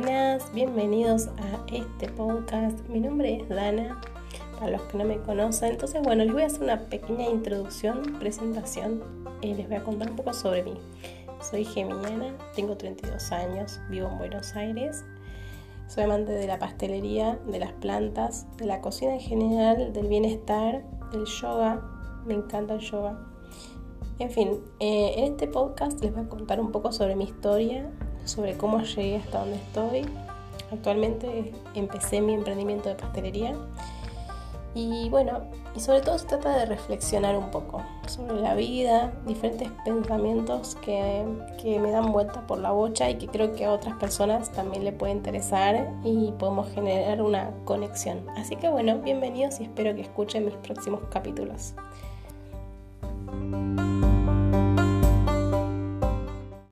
buenas, bienvenidos a este podcast. Mi nombre es Dana, para los que no me conocen. Entonces, bueno, les voy a hacer una pequeña introducción, presentación. les voy a contar un poco sobre mí. Soy geminiana, tengo 32 años, vivo en Buenos Aires. Soy amante de la pastelería, de las plantas, de la cocina en general, del bienestar, del yoga. Me encanta el yoga. En fin, eh, en este podcast les voy a contar un poco sobre mi historia, sobre cómo llegué hasta donde estoy. Actualmente empecé mi emprendimiento de pastelería y bueno, y sobre todo se trata de reflexionar un poco sobre la vida, diferentes pensamientos que, que, me dan vuelta por la bocha y que creo que a otras personas también le puede interesar y podemos generar una conexión. Así que bueno, bienvenidos y espero que escuchen mis próximos capítulos.